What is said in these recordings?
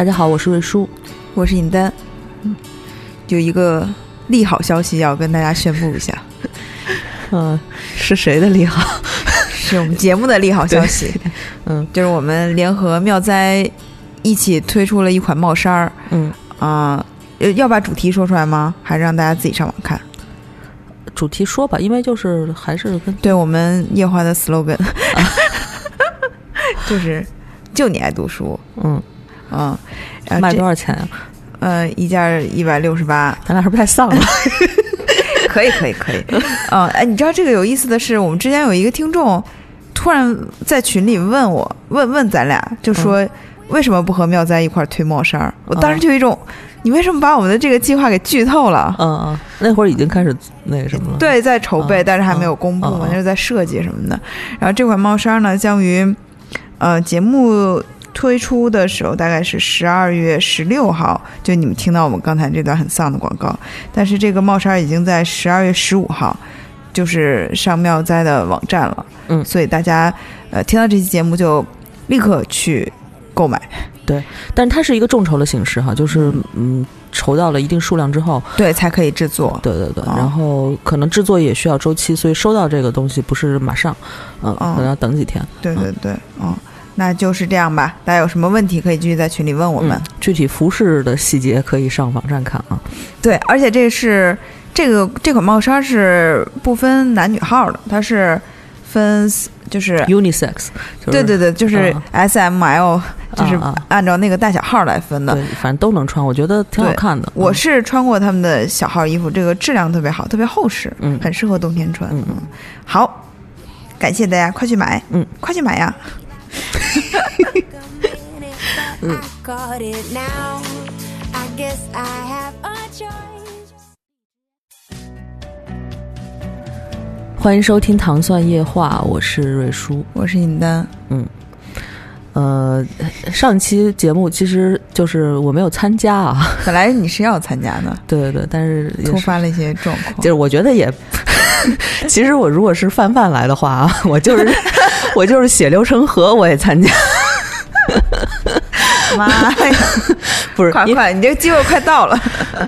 大家好，我是瑞叔。我是尹丹，嗯有一个利好消息要跟大家宣布一下，嗯、是谁的利好？是我们节目的利好消息。嗯就是我们联合妙哉一起推出了一款帽衫儿嗯，啊、呃要把主题说出来吗？还是让大家自己上网看？主题说吧，因为就是还是跟对我们夜话的 slogan，就是就你爱读书，嗯嗯，卖多少钱啊、呃，一件一百六十八，咱俩是不是太丧了？可以，可以，可以。嗯，哎，你知道这个有意思的是，我们之前有一个听众突然在群里问我，问问咱俩，就说为什么不和妙哉一块儿推帽衫儿？我当时就有一种，你为什么把我们的这个计划给剧透了？嗯嗯，那会儿已经开始那个什么了。，对，在筹备，嗯但是还没有公布嘛嗯，那是在设计什么的。然后这款帽衫呢，将于呃节目推出的时候，大概是十二月十六号，就你们听到我们刚才这段很丧的广告。但是这个帽衫已经在十二月十五号，就是上妙哉的网站了。嗯所以大家呃听到这期节目就立刻去购买，对但是它是一个众筹的形式哈，就是嗯，筹到了一定数量之后，对，才可以制作。对对对，哦然后可能制作也需要周期，所以收到这个东西不是马上，嗯，哦可能要等几天。对对对，嗯。那就是这样吧，大家有什么问题可以继续在群里问我们。嗯具体服饰的细节可以上网站看啊。对，而且这是这个这款帽衫是不分男女号的，它是分就是 Unisex，就是对对对，就是啊 S M L，就是按照那个大小号来分的。对，反正都能穿，我觉得挺好看的。我嗯是穿过他们的小号衣服，这个质量特别好，特别厚实，嗯很适合冬天穿。嗯嗯好，感谢大家，快去买，嗯，快去买呀！I got it now. I guess I have a choice. 欢迎收听《糖蒜夜话》，我是瑞叔。我是尹丹，嗯呃，上期节目其实就是我没有参加啊，本来你是要参加的，对对对，但是突发了一些状况就。是我觉得也，其实我如果是范范来的话啊，我就是 我就是血流成河，我也参加，妈呀，不是快快，你这个机会快到了。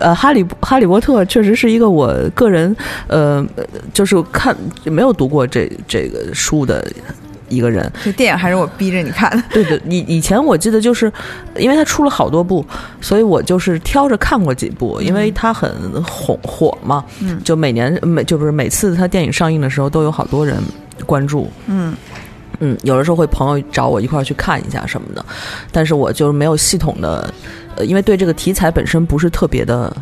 呃，哈利哈利波特确实是一个我个人呃，就是看没有读过这这个书的一个人，这电影还是我逼着你看的。对对，以以前我记得就是，因为他出了好多部，所以我就是挑着看过几部，因为他很红火嘛，嗯就每年每就不是每次他电影上映的时候都有好多人关注，嗯嗯，有的时候会朋友找我一块儿去看一下什么的，但是我就是没有系统的，呃，因为对这个题材本身不是特别的。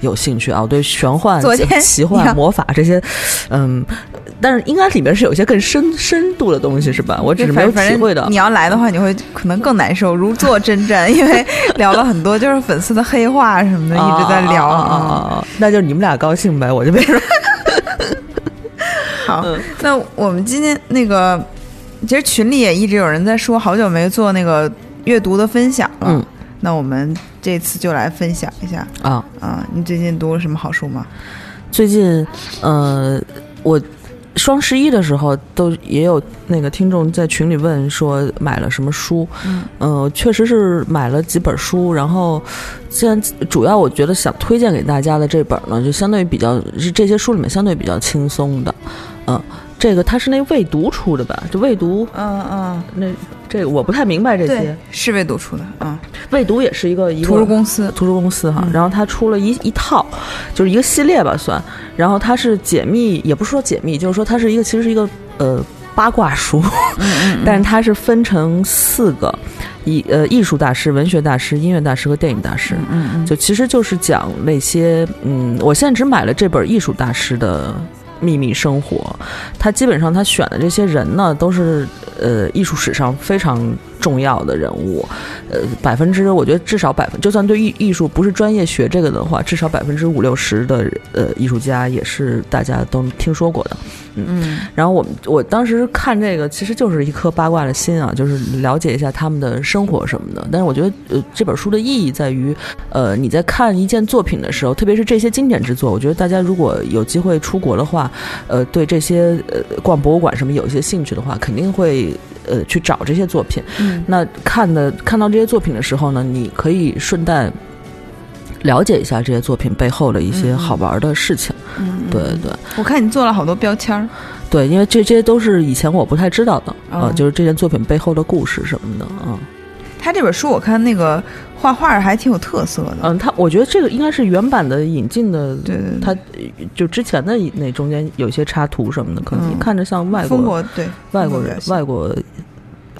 有兴趣啊，我对玄幻奇幻、魔法这些，嗯，但是应该里面是有些更深深度的东西，是吧？我只是没有反体会到。你要来的话，你会可能更难受，如坐针毡，因为聊了很多就是粉丝的黑话什么的，一直在聊。啊那就是你们俩高兴呗，我就没说。好嗯，那我们今天那个，其实群里也一直有人在说，好久没做那个阅读的分享了。嗯那我们这次就来分享一下啊，啊，你最近读了什么好书吗？最近呃，我双十一的时候都也有那个听众在群里问说买了什么书，嗯。呃，确实是买了几本书，然后现在主要我觉得想推荐给大家的这本呢，就相对于比较是这些书里面相对比较轻松的，嗯、这个它是那未读出的吧？就未读嗯嗯，那这个我不太明白这些，，是未读出的，啊，未读也是一个一个图书公司，图书公司哈，嗯。然后它出了一一套，就是一个系列吧算，然后它是解密，也不是说解密，就是说它是一个其实是一个呃八卦书，嗯 但是它是分成四个，艺呃艺术大师、文学大师、音乐大师和电影大师，嗯嗯，就其实就是讲那些嗯，我现在只买了这本艺术大师的秘密生活。他基本上他选的这些人呢，都是呃艺术史上非常重要的人物，呃百分之我觉得至少百分，就算对艺艺术不是专业学这个的话，至少百分之五六十的呃艺术家也是大家都听说过的。嗯然后我们我当时看这个，其实就是一颗八卦的心啊，就是了解一下他们的生活什么的。但是我觉得，呃，这本书的意义在于，呃，你在看一件作品的时候，特别是这些经典之作，我觉得大家如果有机会出国的话，呃，对这些呃逛博物馆什么有一些兴趣的话，肯定会呃去找这些作品。嗯那看的看到这些作品的时候呢，你可以顺带了解一下这些作品背后的一些好玩的事情。嗯，对对。我看你做了好多标签儿，对，因为这这些都是以前我不太知道的啊、哦就是这件作品背后的故事什么的啊。他这本书我看那个画画还挺有特色的。嗯，他我觉得这个应该是原版的引进的，对对对它呃就之前的那中间有一些插图什么的，可能嗯看着像外风国、格对外国人外国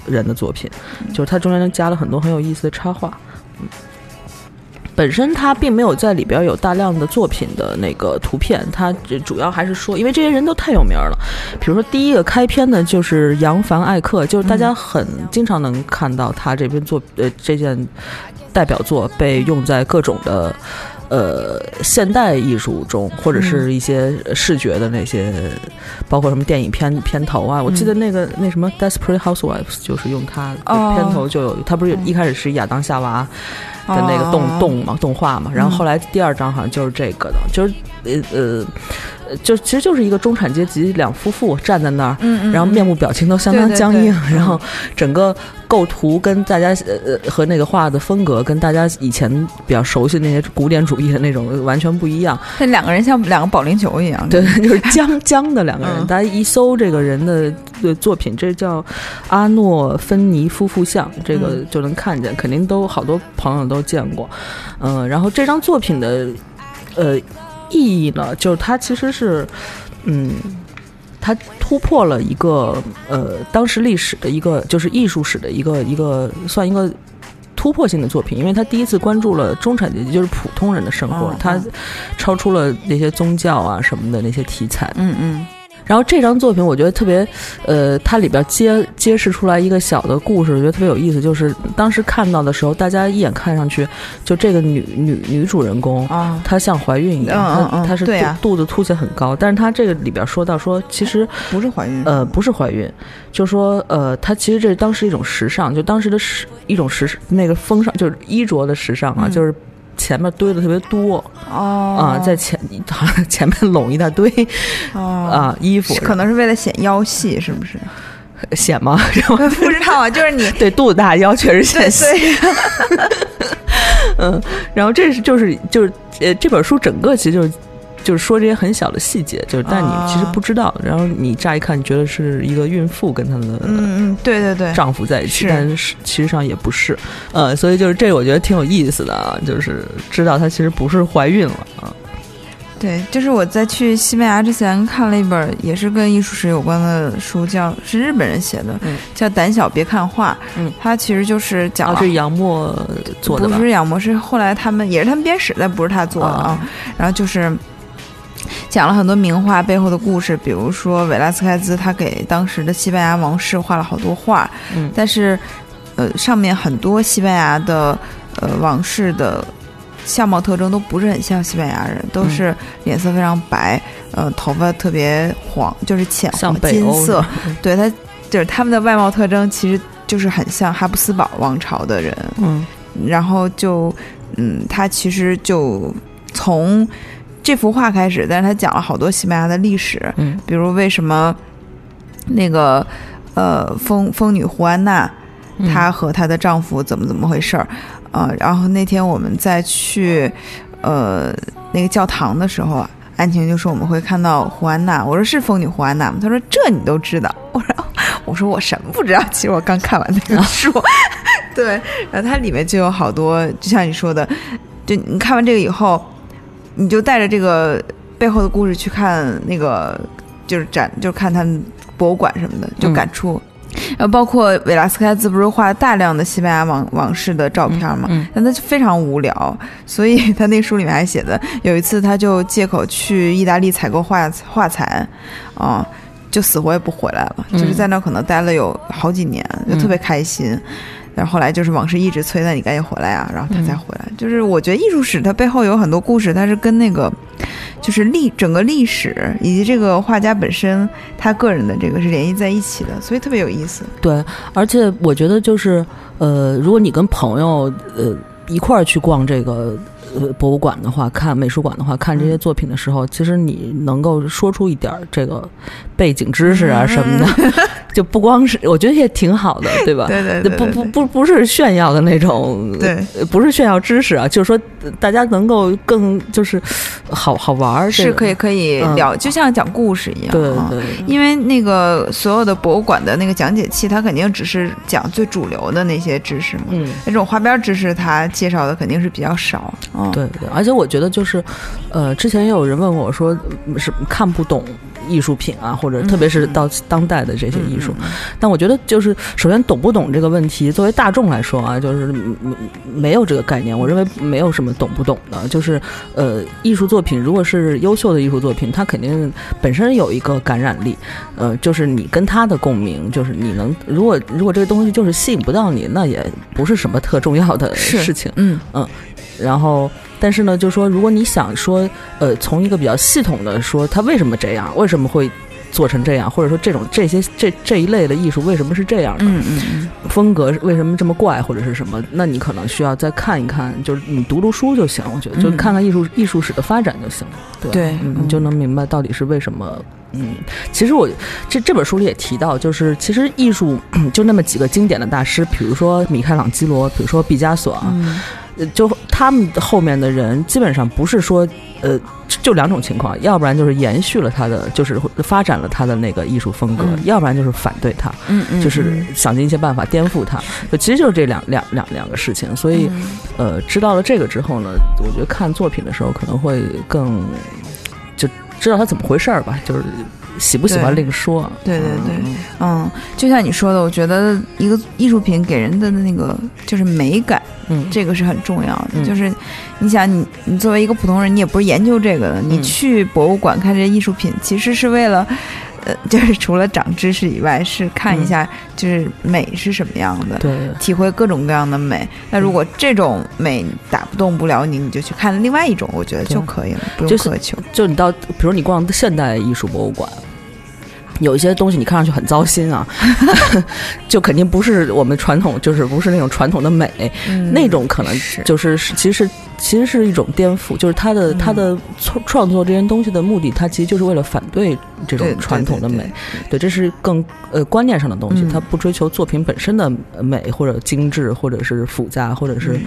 人的作品，就是它中间加了很多很有意思的插画。嗯本身他并没有在里边有大量的作品的那个图片，他这主要还是说，因为这些人都太有名了。比如说第一个开篇的就是杨凡艾克，就是大家很经常能看到他这篇作呃这件代表作被用在各种的。呃，现代艺术中，或者是一些视觉的那些，包括什么电影片片头啊，我记得那个、那什么《Desperate Housewives》就是用它哦。片头就有，它不是一开始是亚当夏娃的那个动、哦。动嘛动画嘛，然后后来第二章好像就是这个的，就是呃呃，呃就其实就是一个中产阶级两夫妇站在那儿，嗯嗯，然后面部表情都相当僵硬，对然后整个构图跟大家呃呃和那个画的风格跟大家以前比较熟悉的那些古典主义的那种完全不一样。那两个人像两个保龄球一样。对，就是僵僵的两个人。嗯大家一搜这个人的的作品，这叫阿诺芬尼夫妇像，这个嗯就能看见，肯定都好多朋友都见过。嗯、然后这张作品的呃意义呢，就是它其实是嗯。它突破了一个呃当时历史的一个就是艺术史的一个一个算一个突破性的作品，因为他第一次关注了中产阶级，就是普通人的生活，哦他超出了那些宗教啊什么的那些题材。嗯嗯然后这张作品我觉得特别，呃，它里边揭揭示出来一个小的故事，我觉得特别有意思。就是当时看到的时候，大家一眼看上去，就这个女女女主人公，啊，她像怀孕一样，她她是肚、肚子凸起很高，但是她这个里边说到说，其实不是怀孕，呃，不是怀孕，就说呃，她其实这是当时一种时尚，就当时的时一种时那个风尚，就是衣着的时尚啊，嗯。就是前面堆的特别多哦啊，在前好像前面拢一大堆哦啊衣服，可能是为了显腰细，是不是？显吗？不知道啊，就是你 对肚子大腰确实显对细，对，嗯，然后这是就是就是呃这本书整个其实就是。就是说这些很小的细节，就是但你其实啊。不知道，然后你乍一看你觉得是一个孕妇跟她的嗯嗯，对对对，丈夫在一起，是。但是其实上也不是，呃，所以就是这个我觉得挺有意思的啊，就是知道她其实不是怀孕了啊，对，就是我在去西班牙之前看了一本也是跟艺术史有关的书，叫是日本人写的，嗯。叫《胆小别看画》。嗯，它其实就是讲啊，这是杨墨做的吧？不？是杨墨，是后来他们也是他们编史，但不是他做的啊。然后就是讲了很多名画背后的故事，比如说维拉斯开兹他给当时的西班牙王室画了好多画，嗯。但是呃上面很多西班牙的呃王室的。相貌特征都不是很像西班牙人，都嗯。是脸色非常白，呃，头发特别黄，就是浅金色，对他就是他们的外貌特征其实就是很像哈布斯堡王朝的人，嗯。然后就，嗯，他其实就从这幅画开始，但是他讲了好多西班牙的历史，嗯比如为什么那个呃疯疯女胡安娜，嗯她和她的丈夫怎么怎么回事儿，呃，然后那天我们在去呃那个教堂的时候啊。安晴就说我们会看到胡安娜，我说是疯女胡安娜吗？她说这你都知道，我说我说我什么不知道？其实我刚看完那个 书，对，然后它里面就有好多，就像你说的，就你看完这个以后，你就带着这个背后的故事去看那个，就是展，就是看他们博物馆什么的，就嗯。感触。然后包括维拉斯开兹不是画了大量的西班牙往往事的照片嘛，嗯嗯。但他就非常无聊，所以他那书里面还写的，有一次他就借口去意大利采购画画材，啊、就死活也不回来了，嗯就是在那儿可能待了有好几年，就特别开心。然后后来就是往事一直催那，你赶紧回来啊，然后他才回来。就是我觉得艺术史它背后有很多故事，它是跟那个就是历整个历史以及这个画家本身他个人的这个是联系在一起的，所以特别有意思。对，而且我觉得就是呃，如果你跟朋友呃一块儿去逛这个。呃，博物馆的话，看美术馆的话，看这些作品的时候，其实你能够说出一点儿这个背景知识啊什么的，就不光是，我觉得也挺好的，对吧？对对对不不不不是炫耀的那种，对呃，不是炫耀知识啊，就是说呃大家能够更就是好好玩儿，这个是可以可以嗯聊，就像讲故事一样。对啊对，因为那个所有的博物馆的那个讲解器，它肯定只是讲最主流的那些知识嘛。嗯。那种花边知识，它介绍的肯定是比较少。嗯，对对，而且我觉得就是，呃，之前也有人问我说，嗯是看不懂艺术品啊，或者特别是到当代的这些艺术。但我觉得就是，首先懂不懂这个问题，作为大众来说啊，就是没有这个概念。我认为没有什么懂不懂的，就是呃，艺术作品如果是优秀的艺术作品，它肯定本身有一个感染力，呃，就是你跟它的共鸣，就是你能，如果如果这个东西就是吸引不到你，那也不是什么特重要的事情。嗯嗯然后，但是呢，就说如果你想说，呃，从一个比较系统的说，他为什么这样，为什么会做成这样，或者说这种这些这这一类的艺术为什么是这样的，嗯嗯嗯，风格为什么这么怪，或者是什么，那你可能需要再看一看，就是你读读书就行，我觉得就嗯看看艺术、艺术史的发展就行了，对你就能明白到底是为什么。嗯，其实我这这本书里也提到，就是其实艺术就那么几个经典的大师，比如说米开朗基罗，比如说毕加索啊，嗯。呃就他们后面的人基本上不是说，呃，就两种情况，要不然就是延续了他的，就是发展了他的那个艺术风格，嗯。要不然就是反对他，嗯嗯，就是想尽一些办法颠覆他。就其实就是这两两两两个事情，所以嗯。呃，知道了这个之后呢，我觉得看作品的时候可能会更就知道他怎么回事儿吧，就是喜不喜欢另说。对对对嗯嗯，就像你说的，我觉得一个艺术品给人的那个就是美感，嗯，这个是很重要的。嗯就是你想你，你作为一个普通人，你也不是研究这个的，你嗯去博物馆看这些艺术品，其实是为了。呃，就是除了长知识以外，是看一下就是美是什么样的，对。体会各种各样的美。那如果这种美打不动不了你，你就去看另外一种，我觉得就可以了，不用就是苛求。就你到，比如你逛现代艺术博物馆，有一些东西你看上去很糟心啊，就肯定不是我们传统，就是不是那种传统的美，嗯那种可能就是是其实是其实是一种颠覆，就是他的、嗯。他的创创作这些东西的目的，他其实就是为了反对这种传统的美。对对，这是更呃观念上的东西，嗯。他不追求作品本身的美或者精致，或者是复杂，或者是、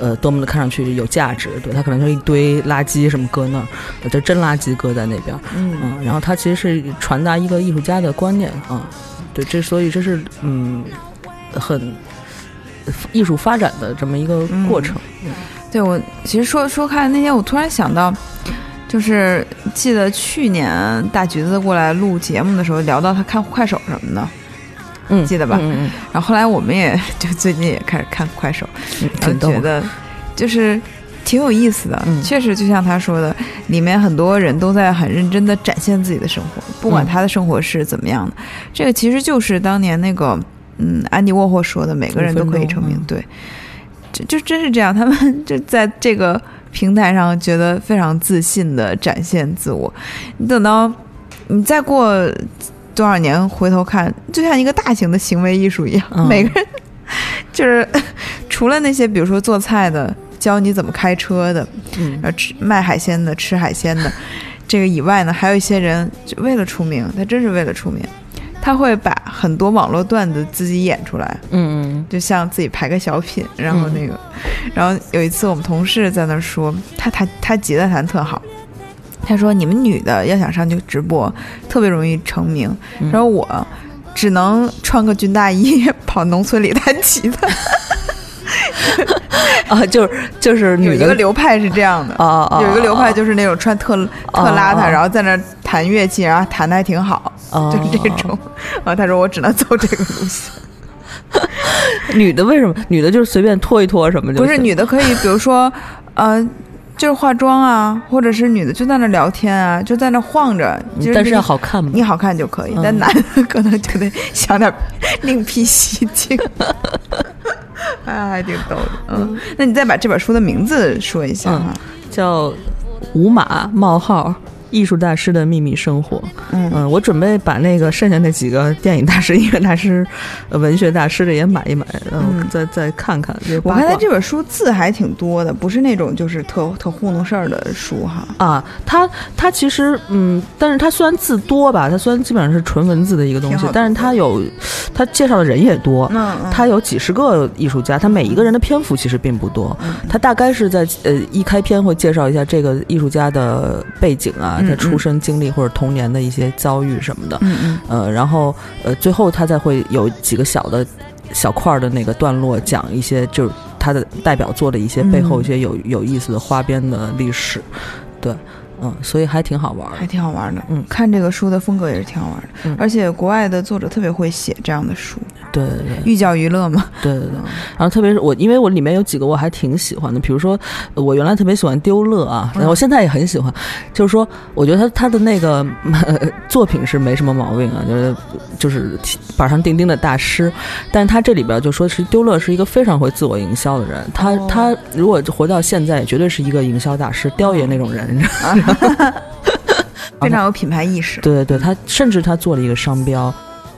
嗯。呃多么的看上去有价值。对他可能就一堆垃圾什么搁那儿，呃就真垃圾搁在那边，嗯。嗯，然后他其实是传达一个艺术家的观念啊、对，这所以这是嗯很艺术发展的这么一个过程。对我其实说说看那天，我突然想到，就是记得去年大橘子过来录节目的时候，聊到他看快手什么的，嗯，记得吧嗯嗯然后后来我们也就最近也开始看快手，嗯，然后挺觉得就是挺有意思的。嗯确实就像他说的，里面很多人都在很认真的展现自己的生活，不管嗯他的生活是怎么样的。这个其实就是当年那个嗯安迪沃霍说的，每个人都可以成名。对，就就真是这样，他们 就在这个平台上觉得非常自信的展现自我。你等到你再过多少年回头看，就像一个大型的行为艺术一样，嗯每个人 就是 除了那些比如说做菜的。教你怎么开车的，嗯然后吃卖海鲜的、吃海鲜的，这个以外呢，还有一些人就为了出名，他真是为了出名，他会把很多网络段子自己演出来，嗯就像自己排个小品，然后那个，然后有一次我们同事在那说，他弹他吉他弹特好。他说：“你们女的要想上去直播，特别容易成名。嗯然后我只能穿个军大衣 跑农村里弹吉他，啊，就是就是有一女的个流派是这样的。啊有一个流派就是那种穿特特邋遢，哦然后在那弹乐器，然后弹的还挺好，哦 就是这种。然后他说我只能走这个路线，女的为什么？女的就是随便拖一拖什么就不是女的可以，比如说，呃，就是化妆啊，或者是女的就在那聊天啊，就在那晃着，就但是你要好看吗。你好看就可以，嗯但男的可能就得想点另辟蹊径。哎 呀，还挺逗的，嗯，那你再把这本书的名字说一下哈，叫五马冒号艺术大师的秘密生活。嗯嗯，我准备把那个剩下那几个电影大师、音乐大师、呃文学大师的也买一买，嗯再再看看。我看他这本书字还挺多的，不是那种就是特特糊弄事儿的书哈。啊，他他其实嗯，但是他虽然字多吧，他虽然基本上是纯文字的一个东，西但是他有他介绍的人也多。嗯嗯它有几十个艺术家，他每一个人的篇幅其实并不多。嗯他大概是在呃一开篇会介绍一下这个艺术家的背景啊，嗯他出生经历或者童年的一些遭遇什么的。嗯嗯呃，然后呃最后他再会有几个小的小块儿的那个段落，讲一些就是他的代表作的一些背后嗯一些有有意思的花边的历史。对，嗯，所以还挺好玩还。挺好玩的。嗯看这个书的风格也是挺好玩的，嗯而且国外的作者特别会写这样的书，对对对寓教于乐嘛。对对对。然后特别是我，因为我里面有几个我还挺喜欢的，比如说呃我原来特别喜欢丢乐啊，然后我现在也很喜欢。就是说，我觉得他他的那个、呃作品是没什么毛病啊，就是就是板上钉钉的大师。但是他这里边就说是丢乐是一个非常会自我营销的人，他、哦他如果活到现在，绝对是一个营销大师，雕爷那种人。非常有品牌意识。对对对，他甚至他做了一个商标。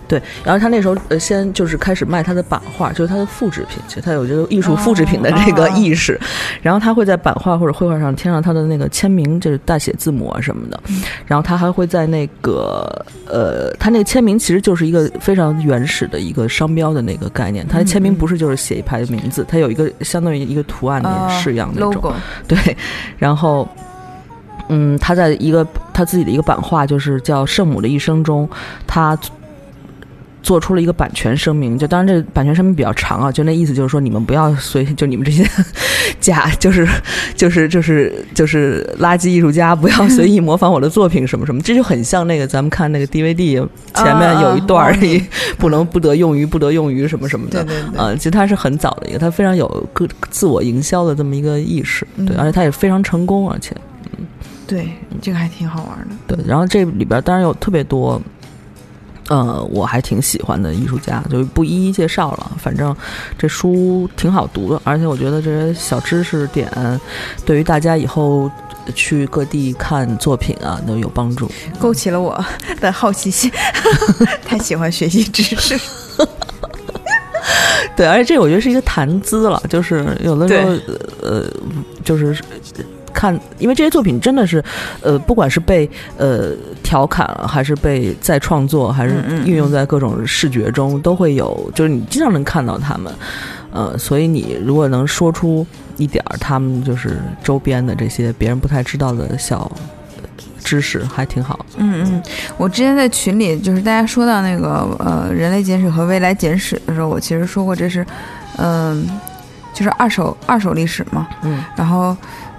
对，然后他那时候呃，先就是开始卖他的版画，就是他的复制品，其实他有这个艺术复制品的这个哦意识。然后他会在版画或者绘画上添上他的那个签名，就是大写字母啊什么的。然后他还会在那个呃，他那个签名其实就是一个非常原始的一个商标的那个概念。他的签名不是就是写一排名字，他有一个相当于一个图案啊的式样那种。logo，对，然后，嗯，他在一个他自己的一个版画，就是叫《圣母的一生》中，他做出了一个版权声明。就当然这版权声明比较长啊，就那意思就是说你们不要随就你们这些 假 就是就是就是就是垃圾艺术家不要随意模仿我的作品什么什么，这就很像那个咱们看那个 DVD 前面有一段儿不能不得用于不得用于什么什么的。对对对，啊、其实他是很早的一个，他非常有个自我营销的这么一个意识，对，嗯而且他也非常成功，而且对，这个还挺好玩的。对，然后这里边当然有特别多，呃，我还挺喜欢的艺术家，就不一一介绍了。反正这书挺好读的，而且我觉得这些小知识点对于大家以后去各地看作品啊都有帮助。勾起了我的好奇心，太喜欢学习知识。对，而且这我觉得是一个谈资了，就是有的时候，呃，就是看，因为这些作品真的是，呃，不管是被呃调侃，还是被再创作，还是运用在各种视觉中，都会有，就是你经常能看到他们，呃，所以你如果能说出一点儿他们就是周边的这些别人不太知道的小知识，还挺好。嗯嗯，我之前在群里就是大家说到那个呃《人类简史》和《未来简史》的时候，我其实说过这是，嗯、就是二手二手历史嘛。嗯然后，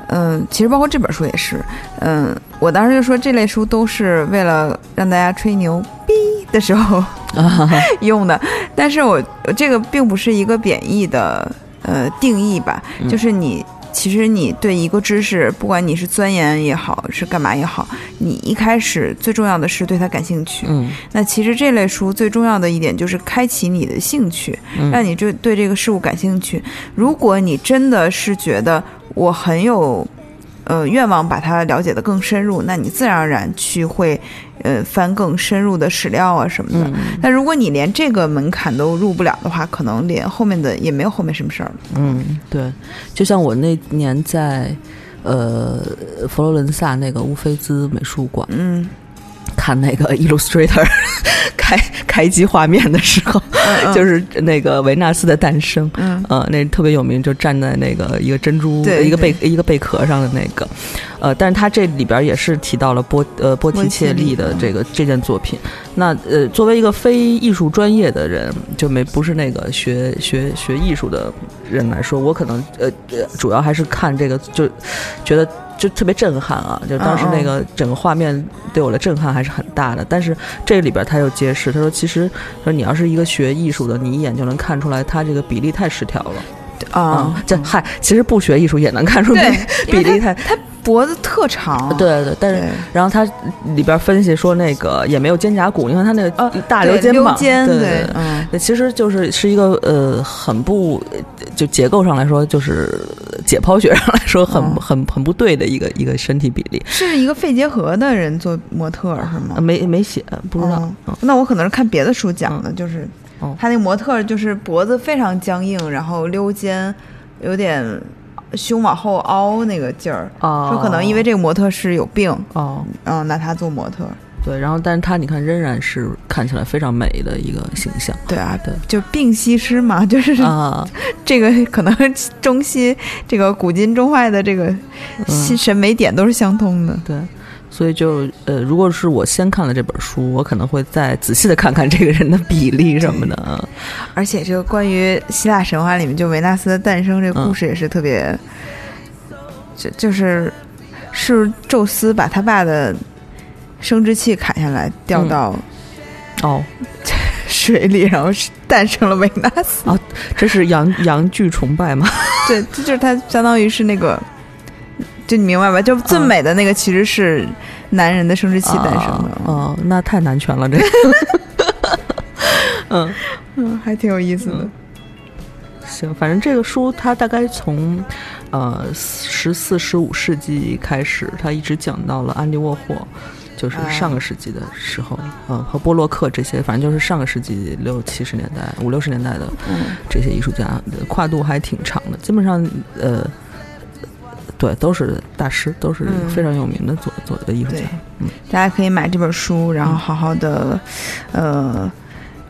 嗯、其实包括这本书也是，嗯、我当时就说这类书都是为了让大家吹牛逼的时候啊，用的，但是我这个并不是一个贬义的呃定义吧，嗯就是你。其实你对一个知识，不管你是钻研也好，是干嘛也好，你一开始最重要的是对它感兴趣。嗯那其实这类书最重要的一点就是开启你的兴趣，嗯让你就对这个事物感兴趣。如果你真的是觉得我很有呃愿望把它了解的更深入，那你自然而然去会呃翻更深入的史料啊什么的。嗯但如果你连这个门槛都入不了的话，可能连后面的也没有后面什么事儿了。嗯，对，就像我那年在呃佛罗伦萨那个乌菲兹美术馆嗯看那个 Illustrator 开开机画面的时候，嗯 就是那个维纳斯的诞生，嗯。呃，那特别有名，就站在那个一个珍珠对一个贝一个贝壳上的那个，呃，但是他这里边也是提到了波呃波提切利的这个这件作品。那呃，作为一个非艺术专业的人，就没不是那个学学学艺术的人来说，我可能呃呃，主要还是看这个，就觉得就特别震撼啊！就当时那个整个画面对我的震撼还是很大的。但是这里边他又揭示，他说其实说你要是一个学艺术的，你一眼就能看出来他这个比例太失调了啊嗯，这嗨，其实不学艺术也能看出对比比例太他脖子特长，对对，但是然后他里边分析说那个也没有肩胛骨，你看他那个啊大对溜肩膀，肩对对对。嗯，其实就是是一个呃很不就结构上来说，就是解剖学上来说很、嗯。很很不对的一个一个身体比例，是一个肺结核的人做模特是吗？呃？没没写不知道，那我可能是看别的书讲的，就是哦。他那个模特就是脖子非常僵硬，然后溜肩，有点胸往后凹那个劲儿。哦，说可能因为这个模特是有病，哦嗯，拿他做模特。对，然后但是他你看仍然是看起来非常美的一个形象，对啊，对就病西施嘛，就是啊，这个可能中西这个古今中外的这个新审美点都是相通的。对。所以就呃，如果是我先看了这本书，我可能会再仔细的看看这个人的比例什么的。啊而且这个关于希腊神话里面就维纳斯的诞生这个故嗯事也是特别，就就是是宙斯把他爸的生殖器砍下来掉嗯到哦，水里，然后是诞生了维纳斯啊。这是洋洋剧崇拜吗？对，这就是他相当于是那个，就你明白吧？就最嗯美的那个其实是男人的生殖器诞生的。哦、哦那太男权了，这个。嗯，嗯，还挺有意思的。嗯行，反正这个书它大概从呃十四、十五世纪开始，它一直讲到了安迪沃霍，就是啊上个世纪的时候，嗯、和波洛克这些，反正就是上个世纪六七十年代、五六十年代的嗯这些艺术家的跨度还挺长的，基本上呃。对，都是大师，都是嗯非常有名的作作的艺术家。嗯，大家可以买这本书，然后好好的，呃，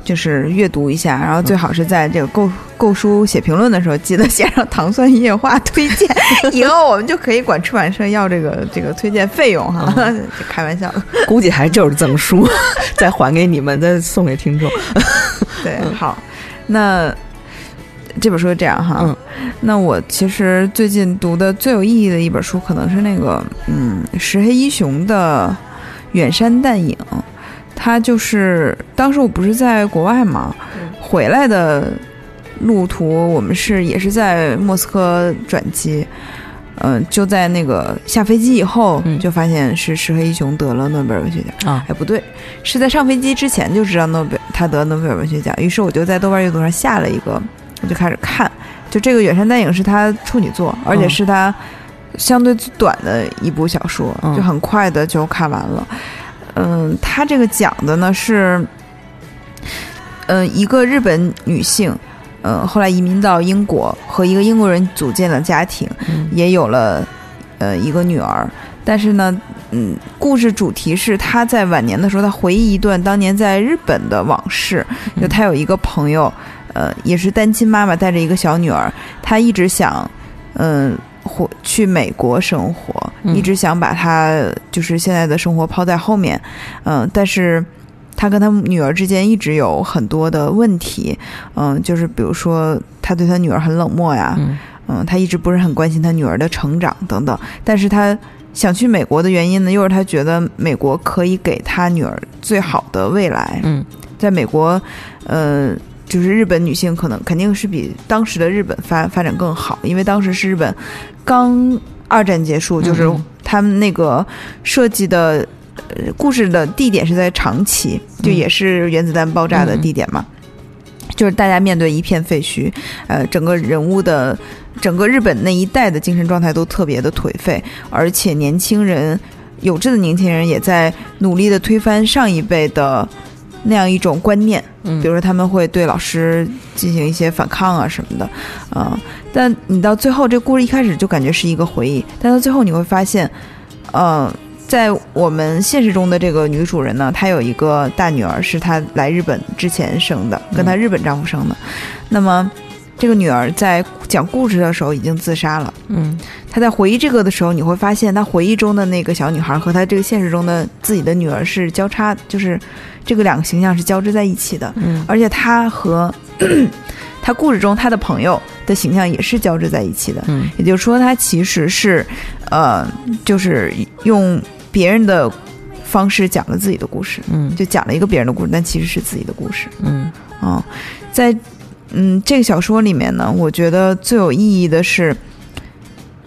就是阅读一下，然后最好是在这个购购书写评论的时候，记得写上糖酸音乐化推荐，以后我们就可以管出版社要这个这个推荐费用哈，开玩笑。估计还就是赠书，再还给你们，再送给听众。对，好，那这本书就这样哈。嗯那我其实最近读的最有意义的一本书，可能是那个嗯石黑一雄的《远山淡影》。他就是当时我不是在国外嘛，回来的路途，我们是也是在莫斯科转机。嗯、就在那个下飞机以后，嗯就发现是石黑一雄得了诺贝尔文学奖。啊，哎，不对，是在上飞机之前就知道诺贝他得诺贝尔文学奖，于是我就在豆瓣阅读上下了一个，我就开始看。就这个《远山淡影》是他处女作，而且是他相对最短的一部小说，嗯就很快的就看完了。嗯，他这个讲的呢是，嗯，一个日本女性，嗯，后来移民到英国，和一个英国人组建了家庭，嗯也有了呃一个女儿。但是呢，嗯，故事主题是她在晚年的时候，她回忆一段当年在日本的往事。嗯就她有一个朋友，呃，也是单亲妈妈，带着一个小女儿，她一直想，嗯、回去美国生活，嗯一直想把她就是现在的生活抛在后面，嗯、但是。她跟她女儿之间一直有很多的问题，嗯、就是比如说，她对她女儿很冷漠呀，嗯嗯，他一直不是很关心她女儿的成长等等，但是她想去美国的原因呢，又是他觉得美国可以给他女儿最好的未来。嗯在美国，呃，就是日本女性可能肯定是比当时的日本发发展更好，因为当时是日本刚二战结束，就是嗯他们那个设计的。呃，故事的地点是在长崎，就嗯也是原子弹爆炸的地点嘛。就是大家面对一片废墟，呃，整个人物的整个日本那一代的精神状态都特别的颓废，而且年轻人有志的年轻人也在努力的推翻上一辈的那样一种观念，嗯，比如说他们会对老师进行一些反抗啊什么的，嗯、但你到最后这故事一开始就感觉是一个回忆，但到最后你会发现，呃，在我们现实中的这个女主人呢，她有一个大女儿，是她来日本之前生的，跟她日本丈夫生的。那么，这个女儿在讲故事的时候已经自杀了。嗯她在回忆这个的时候，你会发现她回忆中的那个小女孩和她这个现实中的自己的女儿是交叉，就是这个两个形象是交织在一起的。嗯而且她和 她故事中她的朋友的形象也是交织在一起的。嗯也就是说，她其实是，呃，就是用别人的方式讲了自己的故事，嗯就讲了一个别人的故事，但其实是自己的故事。嗯啊、在嗯这个小说里面呢，我觉得最有意义的是，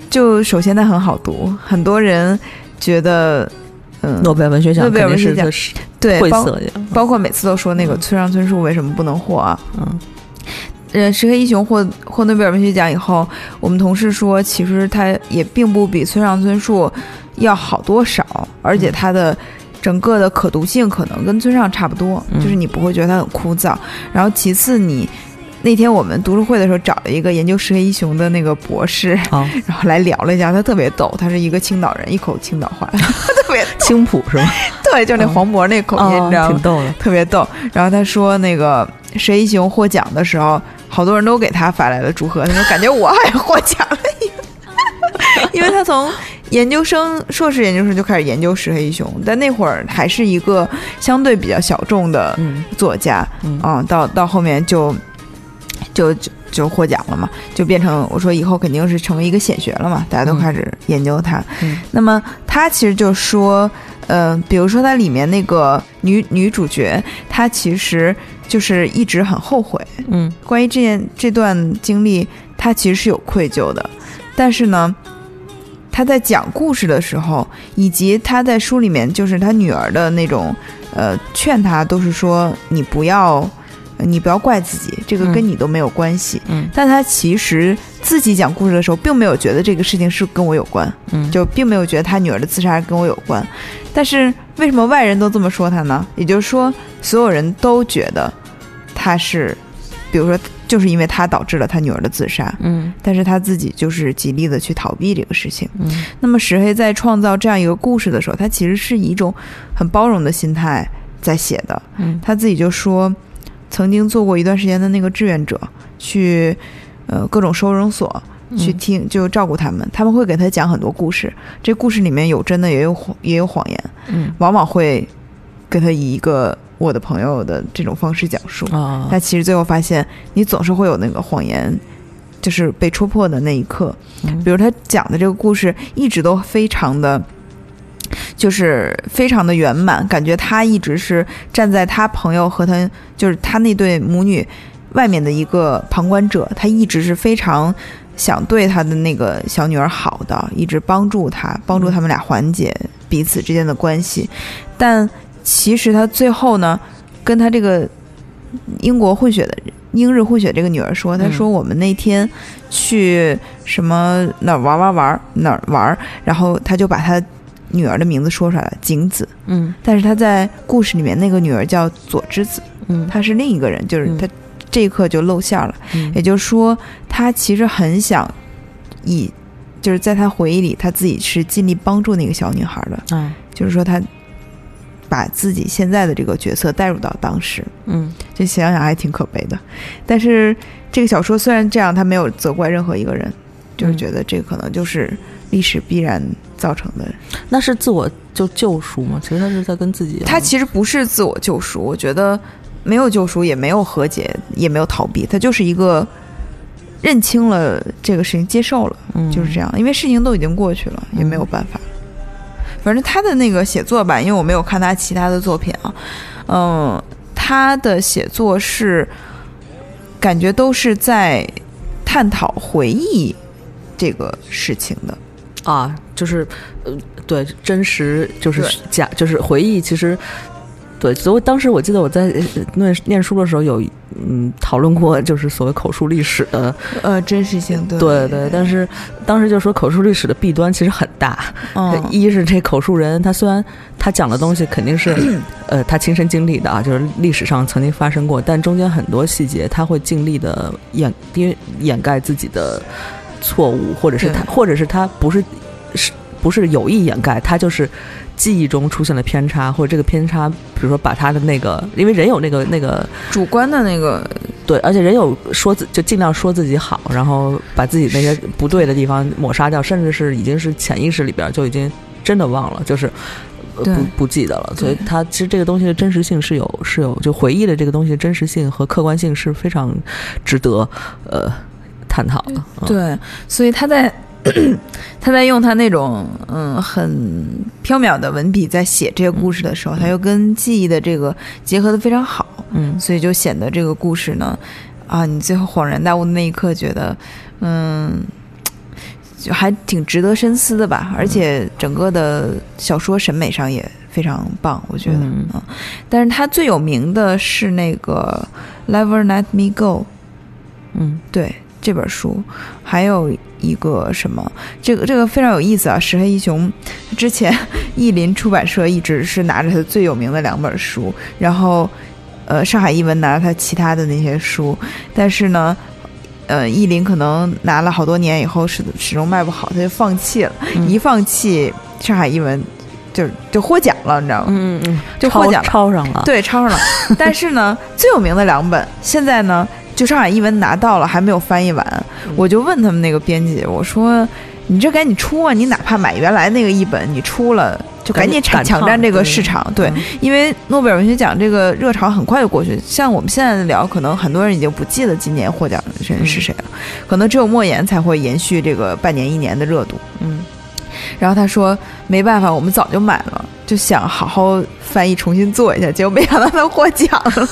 就首先它很好读，很多人觉得，嗯，诺贝尔文学奖诺贝尔文学奖是对，包包括每次都说那个村上春树为什么不能获啊？嗯呃，石黑一雄获获诺贝尔文学奖以后，我们同事说，其实他也并不比村上春树要好多少，而且他的整个的可读性可能跟村上差不多，嗯就是你不会觉得他很枯燥。然后其次你。那天我们读书会的时候找了一个研究石黑一雄的那个博士，好 然后来聊了一下，他特别逗，他是一个青岛人，一口青岛话，特别青浦是吗？对，就是那黄渤那口音，你知道吗？挺逗的。特别逗。然后他说，那个石黑一雄获奖的时候，好多人都给他发来了祝贺。他说，感觉我好像获奖了一样，因为他从研究生、硕士研究生就开始研究石黑一雄，但那会儿还是一个相对比较小众的嗯作家，嗯啊，到到后面就就就就获奖了嘛，就变成我说以后肯定是成为一个显学了嘛，大家都嗯开始研究他。嗯那么他其实就说，呃，比如说它里面那个女女主角，她其实就是一直很后悔，嗯关于这件这段经历，她其实是有愧疚的，但是呢。她在讲故事的时候，以及她在书里面，就是她女儿的那种，呃，劝她都是说你不要，呃你不要怪自己，这个跟嗯你都没有关系。嗯但他其实自己讲故事的时候，并没有觉得这个事情是跟我有关，嗯，就并没有觉得他女儿的自杀跟我有关。但是为什么外人都这么说他呢？也就是说，所有人都觉得他是，比如说，就是因为他导致了他女儿的自杀，嗯但是他自己就是极力的去逃避这个事情。嗯那么石黑在创造这样一个故事的时候，他其实是以一种很包容的心态在写的。嗯他自己就说，曾经做过一段时间的那个志愿者，去呃各种收容所去听，就照顾他们。他们会给他讲很多故事，这故事里面有真的，也有谎也有谎言，嗯往往会给他以一个我的朋友的这种方式讲述。啊但其实最后发现，你总是会有那个谎言，就是被戳破的那一刻。嗯比如他讲的这个故事，一直都非常的，就是非常的圆满，感觉他一直是站在他朋友和他，就是他那对母女外面的一个旁观者，他一直是非常。想对他的那个小女儿好的，一直帮助他，帮助他们俩缓解彼此之间的关系。但其实他最后呢，跟他这个英国混血的英日混血这个女儿说，他说我们那天去什么哪儿玩玩玩哪儿玩，然后他就把他女儿的名字说出来了，景子。嗯但是他在故事里面那个女儿叫佐之子，嗯她是另一个人，就是嗯他这一刻就露馅了。嗯也就是说，他其实很想以，就是在他回忆里，他自己是尽力帮助那个小女孩的，嗯就是说他把自己现在的这个角色带入到当时。嗯这想想还挺可悲的。但是这个小说虽然这样，他没有责怪任何一个人，就是嗯觉得这可能就是历史必然造成的。那是自我就救赎吗？其实他是在跟自己，他其实不是自我救赎，我觉得没有救赎，也没有和解，也没有逃避，他就是一个认清了这个事情，接受了，嗯就是这样。因为事情都已经过去了，也没有办法。反正他的那个写作吧，因为我没有看他其他的作品啊，嗯，他的写作是感觉都是在探讨回忆这个事情的。啊，就是呃，对，真实就是假，就是回忆，其实。对，所以当时我记得我在呃念念书的时候有嗯讨论过，就是所谓口述历史的，呃，真实性对对对，但是当时就说口述历史的弊端其实很大，嗯 一是这口述人他虽然他讲的东西肯定是呃他亲身经历的啊，就是历史上曾经发生过，但中间很多细节他会尽力的掩掩掩盖自己的错误，或者是他或者是他不是是不是有意掩盖，他就是记忆中出现了偏差，或者这个偏差，比如说把他的那个，因为人有那个那个主观的那个对，而且人有说自就尽量说自己好，然后把自己那些不对的地方抹杀掉，甚至是已经是潜意识里边就已经真的忘了，就是。不不记得了，所以对它其实这个东西的真实性是有是有，就回忆的这个东西的真实性和客观性是非常值得呃探讨了。嗯对，所以他在 他在用他那种嗯很飘渺的文笔在写这个故事的时候，他又跟记忆的这个结合的非常好，嗯所以就显得这个故事呢，啊，你最后恍然大悟的那一刻，觉得嗯。就还挺值得深思的吧，而且整个的小说审美上也非常棒，我觉得。嗯嗯，但是他最有名的是那个《Never Let Me Go》，嗯对这本书，还有一个什么，这个这个非常有意思啊！石黑一雄之前 译林出版社一直是拿着他最有名的两本书，然后呃上海译文拿了他其他的那些书，但是呢。呃，译林可能拿了好多年以后，始始终卖不好，他就放弃了。嗯一放弃，上海译文就就获奖了，你知道吗？嗯嗯，就获奖了抄上了。对，抄上了。但是呢，最有名的两本，现在呢，就上海译文拿到了，还没有翻译完。我就问他们那个编辑，我说：“你这赶紧出啊！你哪怕买原来那个译本，你出了就赶紧抢抢占这个市场。”对，嗯因为诺贝尔文学奖这个热潮很快就过去，像我们现在聊，可能很多人已经不记得今年获奖的人是谁了，可能只有莫言才会延续这个半年一年的热度。嗯然后他说没办法，我们早就买了，就想好好翻译重新做一下，结果没想到他获奖了。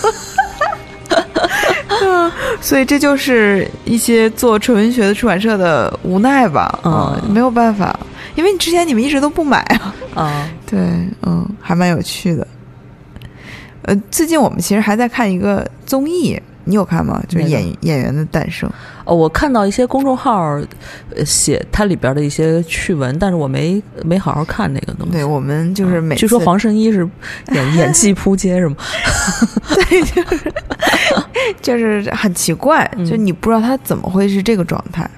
嗯 所以这就是一些做纯文学的出版社的无奈吧，嗯没有办法，因为你之前你们一直都不买啊。啊 对，嗯，还蛮有趣的。呃，最近我们其实还在看一个综艺，你有看吗？就是演演员的诞生。哦，我看到一些公众号呃写它里边的一些趣闻，但是我没没好好看那个东西。对我们就是每次、据说黄圣依是 演演技扑街是吗？对就是 就是很奇怪，嗯就你不知道他怎么会是这个状态，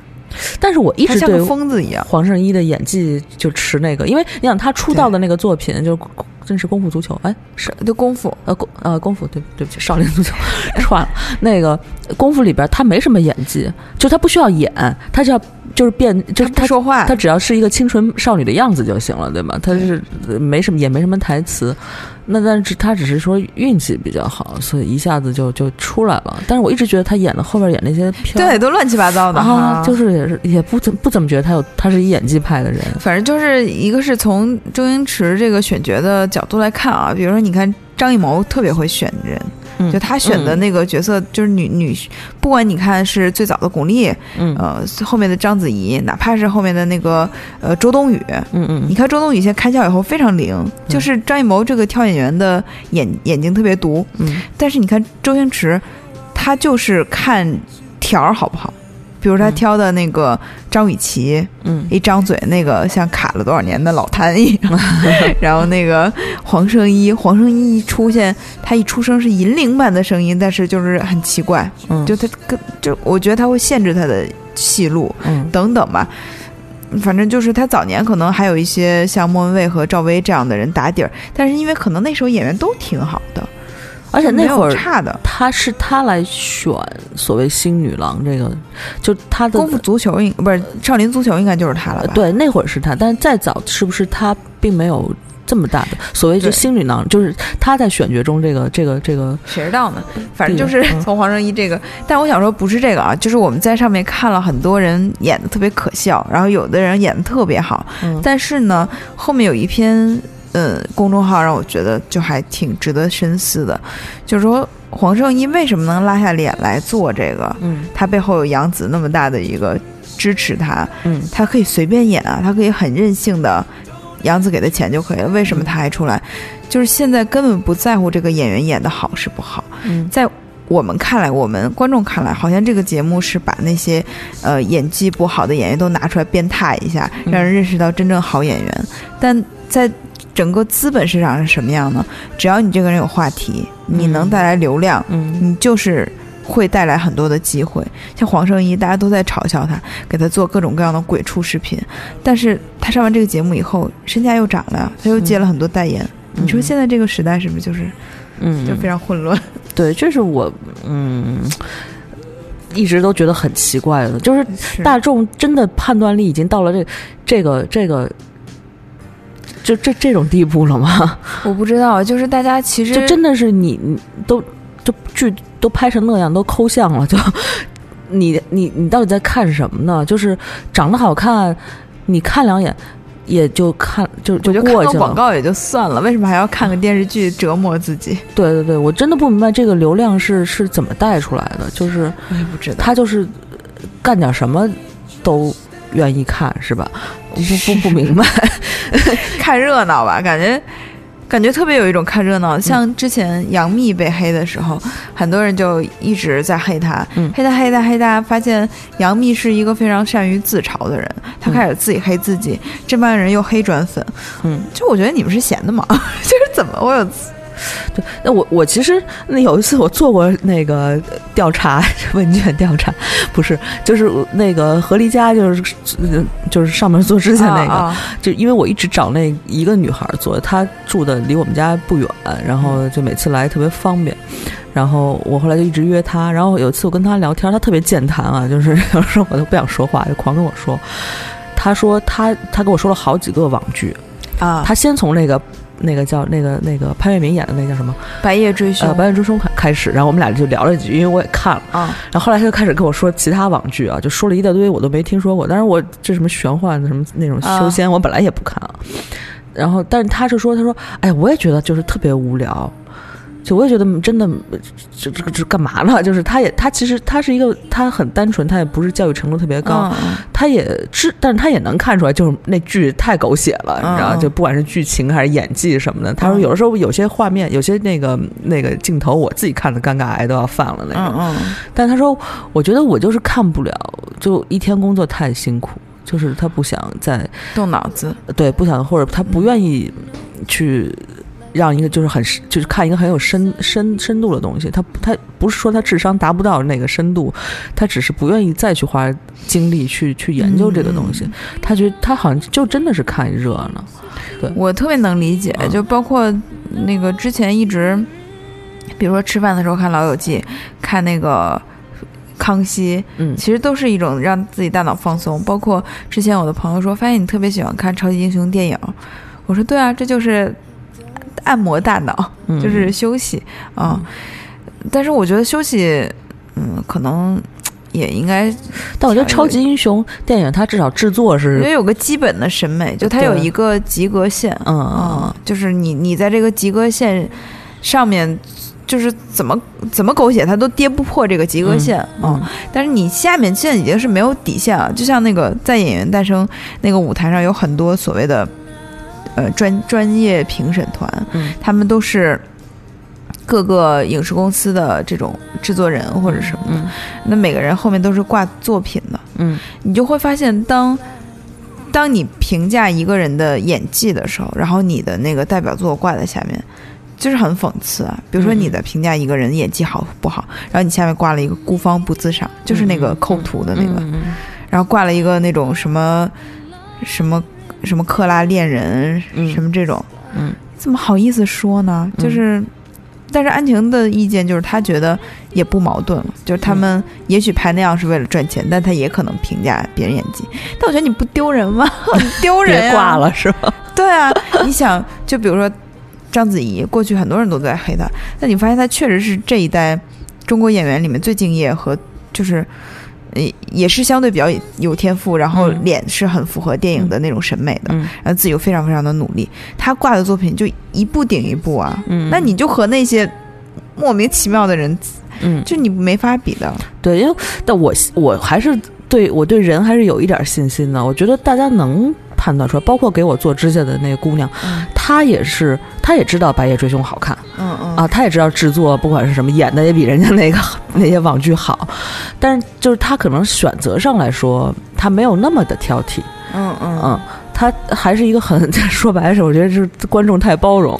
但是我一直像个疯子一样。黄圣依的演技就持那个，因为你想他出道的那个作品就是真是功夫足球，哎，是就功夫，呃功呃功夫，对对不起，少林足球 串了。那个功夫里边他没什么演技，就他不需要演，他就要就是变，就是他说话，他只要是一个清纯少女的样子就行了，对吗？他是呃没什么，也没什么台词，那但是他只是说运气比较好，所以一下子就就出来了。但是我一直觉得他演的后边演那些片对，都乱七八糟的啊，哈。就是也是也不怎不怎么觉得他有，他是一演技派的人。反正就是一个是从周星驰这个选角的角度来看啊，比如说你看张艺谋特别会选人，嗯就他选的那个角色就是女女，不管你看是最早的巩俐，嗯。呃，后面的章子怡，哪怕是后面的那个呃周冬雨，嗯嗯你看周冬雨现在开窍以后非常灵，就是张艺谋这个挑演员的眼眼睛特别毒，嗯。但是你看周星驰，他就是看条儿好不好。比如他嗯。挑的那个张雨绮，嗯。一张嘴那个像卡了多少年的老痰一样，然后那个黄圣依，黄圣依一出现，他一出生是银铃般的声音，但是就是很奇怪，嗯，就他跟就我觉得他会限制他的戏路嗯。等等吧。反正就是他早年可能还有一些像莫文蔚和赵薇这样的人打底儿，但是因为可能那时候演员都挺好的，而且那会儿差的。他是他来选所谓新女郎这个，就他的功夫足球应不是少林足球应该就是他了对，那会儿是他，但是再早是不是他并没有这么大的所谓就对新女郎，就是他在选角中这个这个这个，谁知道呢？反正就是嗯从黄圣依这个，但我想说不是这个啊，就是我们在上面看了很多人演的特别可笑，然后有的人演的特别好，嗯但是呢，后面有一篇呃公众号让我觉得就还挺值得深思的，就是说黄圣依为什么能拉下脸来做这个？嗯。他背后有杨紫那么大的一个支持他，嗯。他可以随便演啊，他可以很任性的，杨紫给他钱就可以了，为什么他还出来？就是现在根本不在乎这个演员演的好是不好，嗯。在我们看来，我们观众看来，好像这个节目是把那些呃演技不好的演员都拿出来鞭挞一下，嗯。让人认识到真正好演员。但在整个资本市场是什么样呢？只要你这个人有话题，你能带来流量，嗯你就是会带来很多的机会。像黄圣依，大家都在嘲笑他，给他做各种各样的鬼畜视频，但是他上完这个节目以后，身价又涨了呀，他又接了很多代言。你说现在这个时代是不是就是嗯，就非常混乱？对，这是我嗯一直都觉得很奇怪的，就是是大众真的判断力已经到了这这个这个。就这这种地步了吗？我不知道，就是大家其实就真的是你你都就剧都拍成那样，都抠像了，就你你你到底在看什么呢？就是长得好看，你看两眼也就看就就过去了。广告也就算了，为什么还要看个电视剧折磨自己？对对对，我真的不明白这个流量是是怎么带出来的，就是我也不知道。他就是干点什么都愿意看，是吧？我不不不明白。看热闹吧，感觉感觉特别有一种看热闹。像之前杨幂被黑的时候，很多人就一直在黑她，嗯黑她黑她黑她，发现杨幂是一个非常善于自嘲的人，她开始自己黑自己，这帮人又黑转粉。嗯，就我觉得你们是闲的吗，就是怎么我有对，那我我其实那有一次我做过那个调查 问卷调查，不是，就是那个何丽佳，就是呃就是上面做指甲那个，啊就因为我一直找那一个女孩儿做，她住的离我们家不远，然后就每次来特别方便。然后我后来就一直约她，然后有一次我跟她聊天，她特别健谈啊，就是 有时候我都不想说话，就狂跟我说。她说她她跟我说了好几个网剧，啊，她先从那个那个叫那个那个潘粤明演的那叫什么白夜追凶呃《白夜追凶》开开始，然后我们俩就聊了几句，因为我也看了。啊，然后后来他就开始跟我说其他网剧啊，就说了一大堆我都没听说过。但是我这什么玄幻的什么那种修仙，我本来也不看啊。然后，但是他是说，他说，哎，我也觉得就是特别无聊。就我也觉得真的，这这个这干嘛呢？就是他也他其实他是一个他很单纯，他也不是教育程度特别高，嗯他也知，但是他也能看出来，就是那剧太狗血了，你知道，就不管是剧情还是演技什么的。他说有的时候有些画面，有些那个那个镜头，我自己看的尴尬癌都要犯了那种。嗯嗯，但他说，我觉得我就是看不了，就一天工作太辛苦，就是他不想再动脑子，对不想或者他不愿意去。让一个就是很就是看一个很有深深深度的东西，他他不是说他智商达不到那个深度，他只是不愿意再去花精力去去研究这个东西。他觉得他好像就真的是看热闹。对我特别能理解，嗯就包括那个之前一直，比如说吃饭的时候看《老友记》，看那个康熙，嗯其实都是一种让自己大脑放松。包括之前我的朋友说，发现你特别喜欢看超级英雄电影，我说对啊，这就是按摩大脑，嗯。就是休息啊、但是我觉得休息，嗯，可能也应该但我觉得超级英雄电影它至少制作是有个基本的审美，就它有一个及格线，嗯。嗯，就是你你在这个及格线上面，就是怎么怎么狗血，它都跌不破这个及格线，嗯嗯。但是你下面现在已经是没有底线了，就像那个在《演员诞生》那个舞台上有很多所谓的呃专专业评审团，嗯他们都是。各个影视公司的这种制作人或者什么的，嗯那每个人后面都是挂作品的，嗯你就会发现当，当你评价一个人的演技的时候，然后你的那个代表作挂在下面，就是很讽刺啊。比如说嗯你的评价一个人演技好不好，然后你下面挂了一个“孤芳不自赏”，就是那个抠图的那个，嗯嗯然后挂了一个那种什么什么什么克拉恋人、嗯什么这种，嗯怎么好意思说呢？就是。但是安晴的意见就是，她觉得也不矛盾了，就是他们也许拍那样是为了赚钱，但他也可能评价别人演技。但我觉得你不丢人吗？很 丢人、别挂。了是吧？对啊，你想，就比如说章子怡，过去很多人都在黑她，但你发现她确实是这一代中国演员里面最敬业和就是。呃，也是相对比较有天赋，然后嗯脸是很符合电影的那种审美的，嗯然后自己又非常非常的努力。他挂的作品就一部顶一部啊，嗯那你就和那些莫名其妙的人，嗯，就你没法比的。对，因为但我我还是对我对人还是有一点信心的。我觉得大家能判断出来，包括给我做指甲的那个姑娘，嗯她也是，她也知道《白夜追凶》好看嗯嗯。啊，他也知道制作不管是什么演的也比人家那个 那些网剧好，但是就是他可能选择上来说，他没有那么的挑剔，嗯嗯。嗯。他还是一个很 说白了是，我觉得是观众太包容，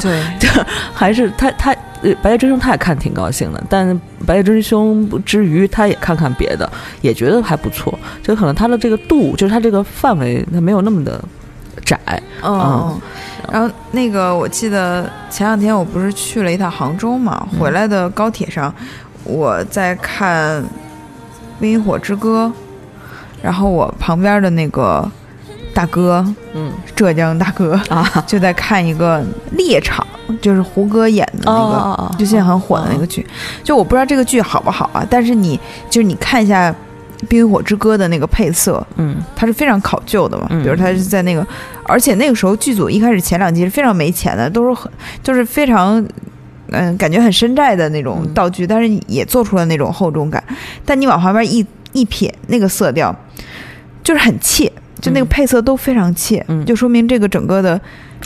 对，就还是他他呃白夜追凶他也看挺高兴的，但白夜追凶之余，他也看看别的，也觉得还不错。就可能他的这个度，就是他这个范围，他没有那么的窄。嗯，然后那个我记得前两天我不是去了一趟杭州嘛，回来的高铁上，我在看《冰与火之歌》，然后我旁边的那个大哥，嗯浙江大哥，啊，就在看一个猎场，就是胡歌演的那个，哦就现在很火的那个剧。就我不知道这个剧好不好啊，但是你就是你看一下《冰与火之歌》的那个配色，嗯它是非常考究的嘛。嗯比如它是在那个，而且那个时候剧组一开始前两集是非常没钱的，都是很就是非常。嗯，感觉很山寨的那种嗯道具，但是也做出了那种厚重感。但你往旁边一一撇，那个色调就是很切，就那个嗯配色都非常切，嗯就说明这个整个的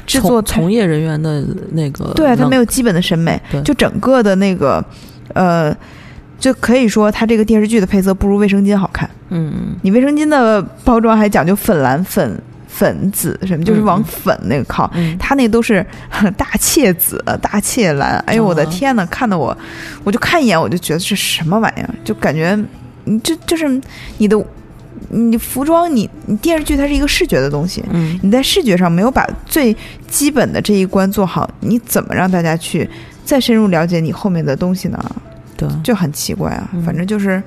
制作从从业人员的那个对啊，他没有基本的审美，就整个的那个，呃，就可以说它这个电视剧的配色不如卫生巾好看。嗯。嗯你卫生巾的包装还讲究粉蓝、粉粉紫什么，就是往粉那个靠。嗯。他那都是 大切紫、大切蓝，哎呦我的哦天呐，看得我，我就看一眼我就觉得是什么玩意儿，就感觉你这就是你的，你服装你你电视剧它是一个视觉的东西，嗯。你在视觉上没有把最基本的这一关做好，你怎么让大家去再深入了解你后面的东西呢？对，就很奇怪啊。嗯反正就是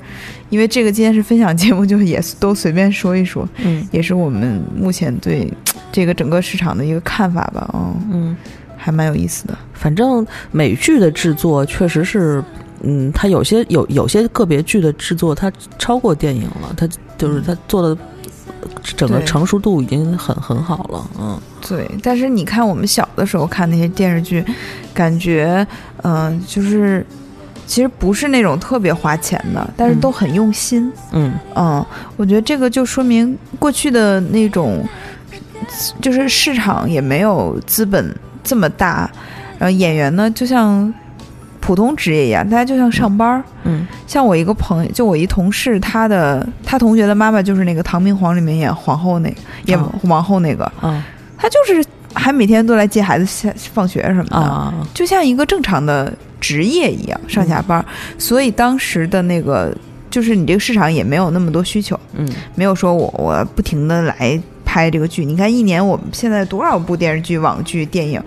因为这个今天是分享节目，就也都随便说一说，嗯也是我们目前对这个整个市场的一个看法吧。嗯，嗯。还蛮有意思的。反正美剧的制作确实是，嗯，它有些有有些个别剧的制作，它超过电影了，它就是它做的整个成熟度已经很很好了，嗯对，但是你看我们小的时候看那些电视剧，感觉嗯、就是其实不是那种特别花钱的，但是嗯都很用心。嗯。嗯，我觉得这个就说明过去的那种，就是市场也没有资本这么大，然后演员呢就像普通职业一样，大家就像上班儿。嗯。像我一个朋友，就我一同事，他的他同学的妈妈就是那个《唐明皇》里面演皇后那个，演哦。王后那个，啊他就是还每天都来接孩子下放学什么的，啊就像一个正常的职业一样上下班儿。所以当时的那个，就是你这个市场也没有那么多需求。嗯没有说我我不停的来拍这个剧。你看一年我们现在多少部电视剧、网剧、电影，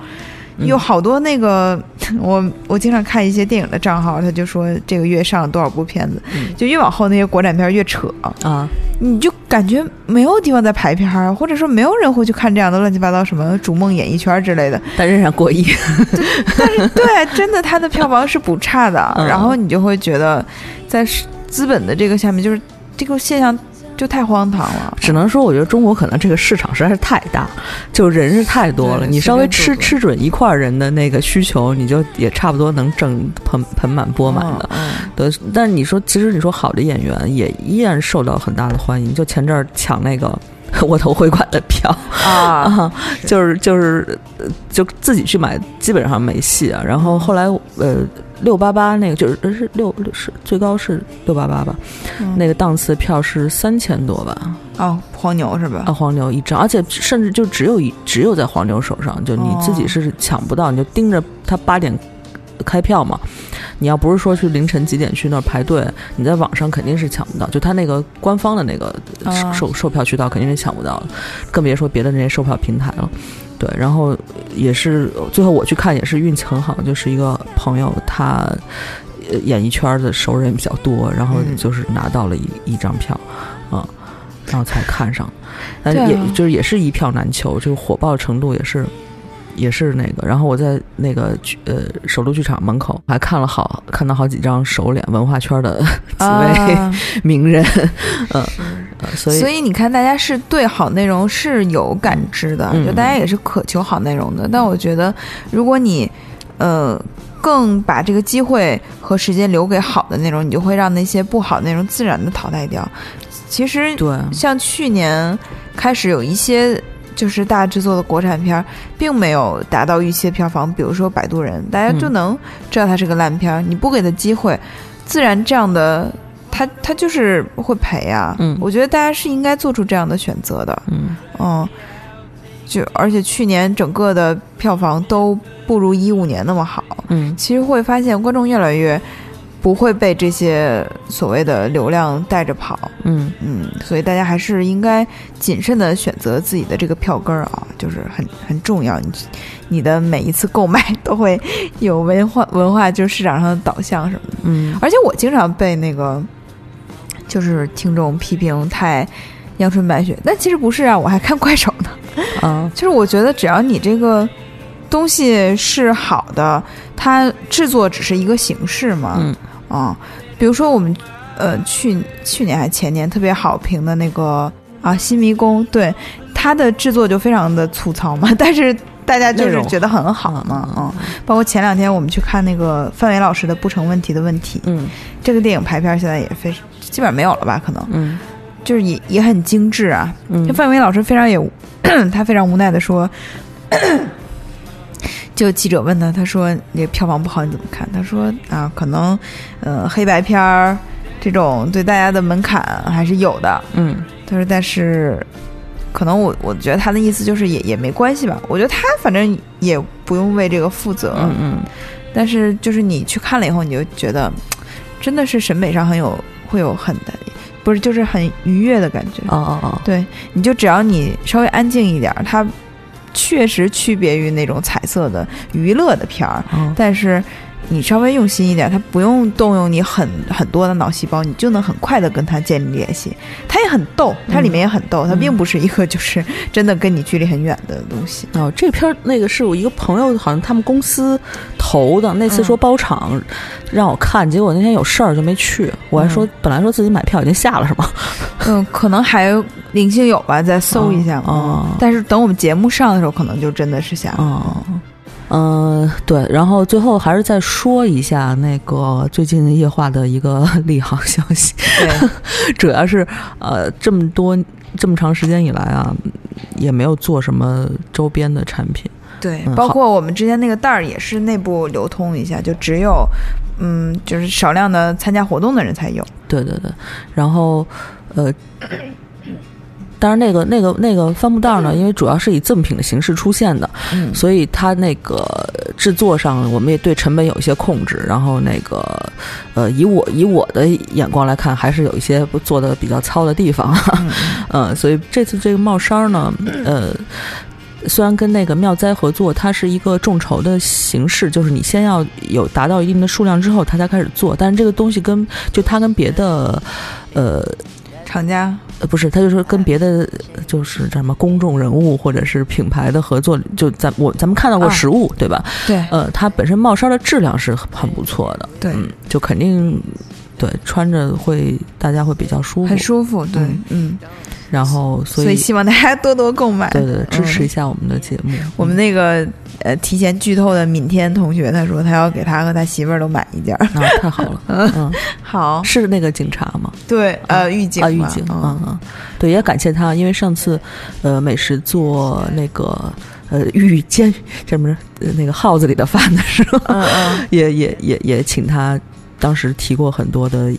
嗯有好多那个 我我经常看一些电影的账号，他就说这个月上了多少部片子，嗯。就越往后那些国产片越扯，啊。你就感觉没有地方在排片儿，或者说没有人会去看这样的乱七八糟什么《逐梦演艺圈》之类的。但仍然过亿。但是，对，真的它的票房是不差的，嗯。然后你就会觉得在资本的这个下面，就是这个现象就太荒唐了。只能说我觉得中国可能这个市场实在是太大，就人是太多了，你稍微吃吃准一块儿人的那个需求，你就也差不多能挣盆盆满钵满的。嗯对，但你说，其实你说好的演员也依然受到很大的欢迎。就前阵儿抢那个窝头会馆的票啊，啊，就是就是呃就自己去买，基本上没戏啊。然后后来呃六八八那个就是呃是六是最高是六八八吧，嗯那个档次票是三千多吧，哦，黄牛是吧？啊黄牛一张，而且甚至就只有一只有在黄牛手上，就你自己哦是抢不到，你就盯着他八点开票嘛。你要不是说去凌晨几点去那儿排队，你在网上肯定是抢不到，就他那个官方的那个啊售售票渠道肯定是抢不到的，更别说别的那些售票平台了。对，然后也是最后我去看也是运气很好，就是一个朋友他呃演艺圈的熟人比较多，然后嗯就是拿到了一一张票，啊、然后才看上，但也就是也是一票难求，就是火爆程度也是。也是那个，然后我在那个剧呃首都剧场门口还看了好看到好几张熟脸，文化圈的 几位啊，名人，嗯、呃所以所以你看，大家是对好内容是有感知的，嗯就大家也是渴求好内容的。但我觉得，如果你呃更把这个机会和时间留给好的内容，你就会让那些不好的内容自然的淘汰掉。其实对，像去年开始有一些就是大制作的国产片儿，并没有达到预期的票房，比如说《摆渡人》，大家就嗯能知道它是个烂片儿。你不给它机会，自然这样的它它就是会赔啊。嗯我觉得大家是应该做出这样的选择的。嗯嗯，就而且去年整个的票房都不如一五年那么好。嗯其实会发现观众越来越不会被这些所谓的流量带着跑，嗯嗯，所以大家还是应该谨慎的选择自己的这个票根儿啊，就是很很重要。你你的每一次购买都会有文化文化，就是市场上的导向什么的。嗯而且我经常被那个就是听众批评太阳春白雪，但其实不是啊，我还看快手呢。啊就是我觉得只要你这个东西是好的，它制作只是一个形式嘛，嗯。啊，比如说我们呃去去年还前年特别好评的那个啊新迷宫，对它的制作就非常的粗糙嘛，但是大家就是觉得很好嘛，嗯，包括前两天我们去看那个范伟老师的《不成问题的问题》，嗯。这个电影排片现在也非基本上没有了吧，可能。嗯。就是也也很精致啊，范伟老师非常也，他非常无奈的说，就记者问他，他说那个票房不好你怎么看？他说啊，可能呃黑白片儿这种对大家的门槛还是有的。嗯他说但是可能我我觉得他的意思就是也也没关系吧。我觉得他反正也不用为这个负责。嗯嗯但是就是你去看了以后，你就觉得真的是审美上很有会有很的不是就是很愉悦的感觉。哦哦哦对，你就只要你稍微安静一点儿，它确实区别于那种彩色的娱乐的片儿，哦但是你稍微用心一点，他不用动用你很很多的脑细胞，你就能很快的跟他建立联系。他也很逗，他里面也很逗，它并不是一个就是真的跟你距离很远的东西。哦，这片儿那个是我一个朋友，好像他们公司投的。那次说包场让我看，结果那天有事儿就没去。我还说，本来说自己买票已经下了，是吗？嗯，可能还零星有吧，再搜一下。哦嗯但是等我们节目上的时候，可能就真的是下了。哦，嗯、对，然后最后还是再说一下那个最近液化的一个 利好消息，对，主要是呃这么多这么长时间以来啊，也没有做什么周边的产品。对嗯，包括我们之前那个袋儿也是内部流通一下，就只有嗯，就是少量的参加活动的人才有。对对对，然后呃，当然那个那个那个帆布袋呢，因为主要是以赠品的形式出现的，嗯所以它那个制作上我们也对成本有一些控制。然后那个呃，以我以我的眼光来看，还是有一些不做的比较糙的地方。嗯嗯，所以这次这个帽衫儿呢，呃。虽然跟那个妙哉合作，它是一个众筹的形式，就是你先要有达到一定的数量之后，它才开始做。但是这个东西跟就它跟别的，呃厂家呃不是，他就说跟别的就是叫什么公众人物或者是品牌的合作，就咱我咱们看到过啊实物、对吧？对呃，它本身帽衫的质量是很很不错的，对嗯，就肯定对穿着会大家会比较舒服，很舒服，对，嗯，然后所以希望大家多多购买。对对对支持一嗯下我们的节目。我们那个呃提前剧透的敏天同学，他说他要给他和他媳妇儿都买一件儿。啊，太好了，嗯，好，是那个警察吗？对，呃，狱警啊，狱警，嗯嗯嗯，对，也感谢他，因为上次，呃，美食做那个呃狱监什么呃那个号子里的饭的时候，嗯 嗯，也也也也请他当时提过很多的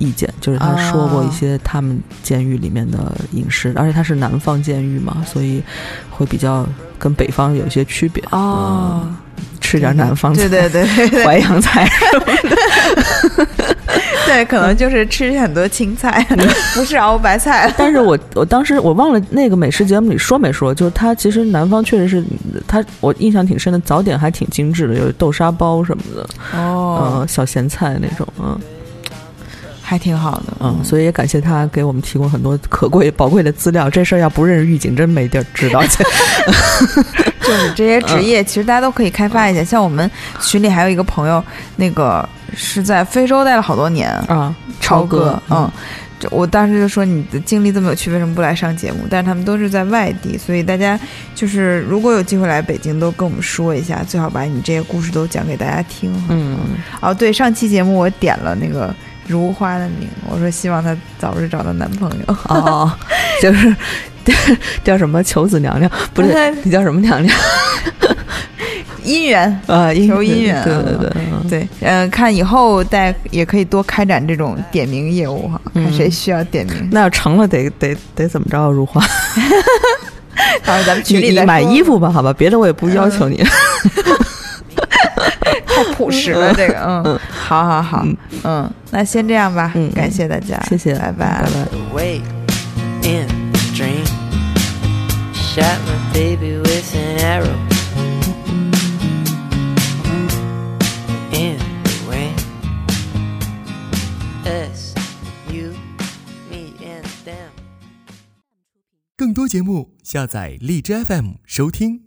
意见，就是他说过一些他们监狱里面的饮食，而且他是南方监狱嘛，所以会比较跟北方有一些区别。哦，嗯吃点南方菜，对对对对。淮扬菜，对，可能就是吃很多青菜，不是熬白菜。但是我我当时我忘了那个美食节目里说没说，就是他其实南方确实是他我印象挺深的，早点还挺精致的，有豆沙包什么的，哦，嗯，小咸菜那种，嗯还挺好的。嗯，所以也感谢他给我们提供很多可贵宝贵的资料。这事儿要不认识狱警，真没地儿知道去。就是这些职业，其实大家都可以开发一下。像我们群里还有一个朋友，那个是在非洲待了好多年，啊，超哥哥，嗯。这我当时就说你的经历这么有趣，为什么不来上节目？但是他们都是在外地，所以大家就是如果有机会来北京，都跟我们说一下，最好把你这些故事都讲给大家听。嗯，哦，对，上期节目我点了那个如花的名，我说希望她早日找到男朋友。哦，就是 叫什么求子娘娘，不是你叫什么娘娘姻缘，啊？求姻缘对对对，嗯对，嗯、看以后大家也可以多开展这种点名业务哈，看嗯谁需要点名。那要成了得得得怎么着？如花，到时候咱们群里再买衣服吧，好吧，别的我也不要求你。太朴实了，这个，嗯，好好好，嗯，那先这样吧，嗯感谢大家，谢谢，拜拜拜。拜。awake in a dream. Shot my baby with an arrow in the wind. Us, you, me, and them. 更多节目，下载荔枝 FM 收听。